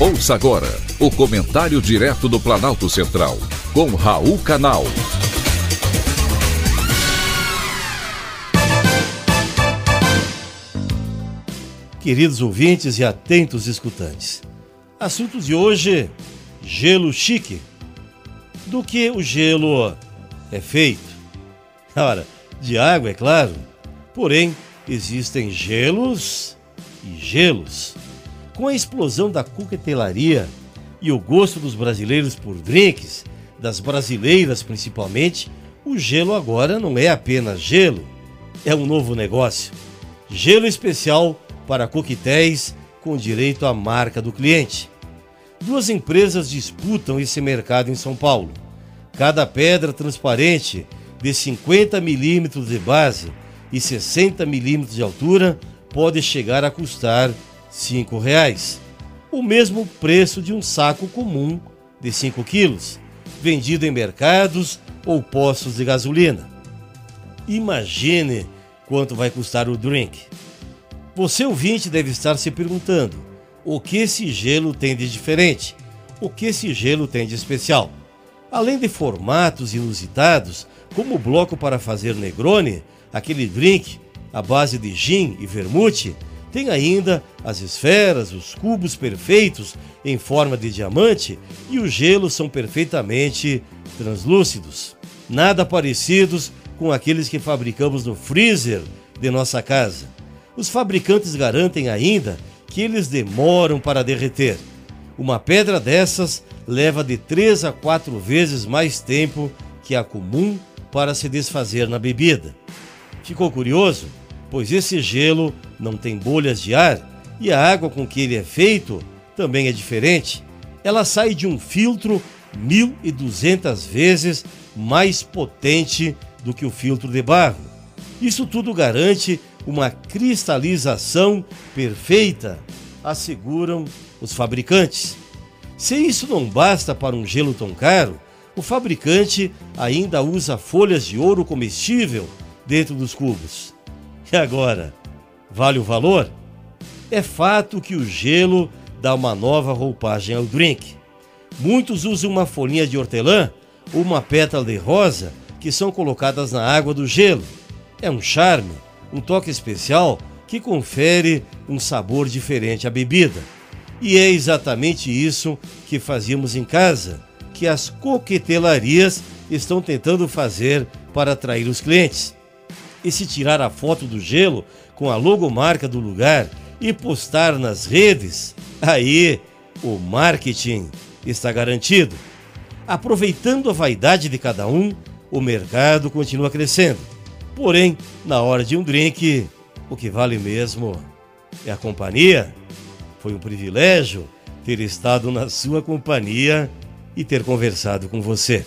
Ouça agora o comentário direto do Planalto Central, com Raul Canal. Queridos ouvintes e atentos escutantes, assunto de hoje: gelo chique. Do que o gelo é feito? Ora, de água, é claro. Porém, existem gelos e gelos. Com a explosão da coquetelaria e o gosto dos brasileiros por drinks, das brasileiras principalmente, o gelo agora não é apenas gelo, é um novo negócio. Gelo especial para coquetéis com direito à marca do cliente. Duas empresas disputam esse mercado em São Paulo. Cada pedra transparente de 50 milímetros de base e 60 milímetros de altura pode chegar a custar cinco reais, o mesmo preço de um saco comum de 5 quilos, vendido em mercados ou postos de gasolina. Imagine quanto vai custar o drink. Você ouvinte deve estar se perguntando: o que esse gelo tem de diferente? O que esse gelo tem de especial? Além de formatos inusitados, como o bloco para fazer Negroni, aquele drink à base de gin e vermute, tem ainda as esferas, os cubos perfeitos em forma de diamante e os gelos são perfeitamente translúcidos. Nada parecidos com aqueles que fabricamos no freezer de nossa casa. Os fabricantes garantem ainda que eles demoram para derreter. Uma pedra dessas leva de 3 a 4 vezes mais tempo que a comum para se desfazer na bebida. Ficou curioso? pois esse gelo não tem bolhas de ar e a água com que ele é feito também é diferente. Ela sai de um filtro 1200 vezes mais potente do que o filtro de barro. Isso tudo garante uma cristalização perfeita, asseguram os fabricantes. Se isso não basta para um gelo tão caro, o fabricante ainda usa folhas de ouro comestível dentro dos cubos. E agora, vale o valor? É fato que o gelo dá uma nova roupagem ao drink. Muitos usam uma folhinha de hortelã ou uma pétala de rosa que são colocadas na água do gelo. É um charme, um toque especial que confere um sabor diferente à bebida. E é exatamente isso que fazíamos em casa, que as coquetelarias estão tentando fazer para atrair os clientes e se tirar a foto do gelo com a logomarca do lugar e postar nas redes, aí o marketing está garantido. Aproveitando a vaidade de cada um, o mercado continua crescendo. Porém, na hora de um drink, o que vale mesmo é a companhia. Foi um privilégio ter estado na sua companhia e ter conversado com você.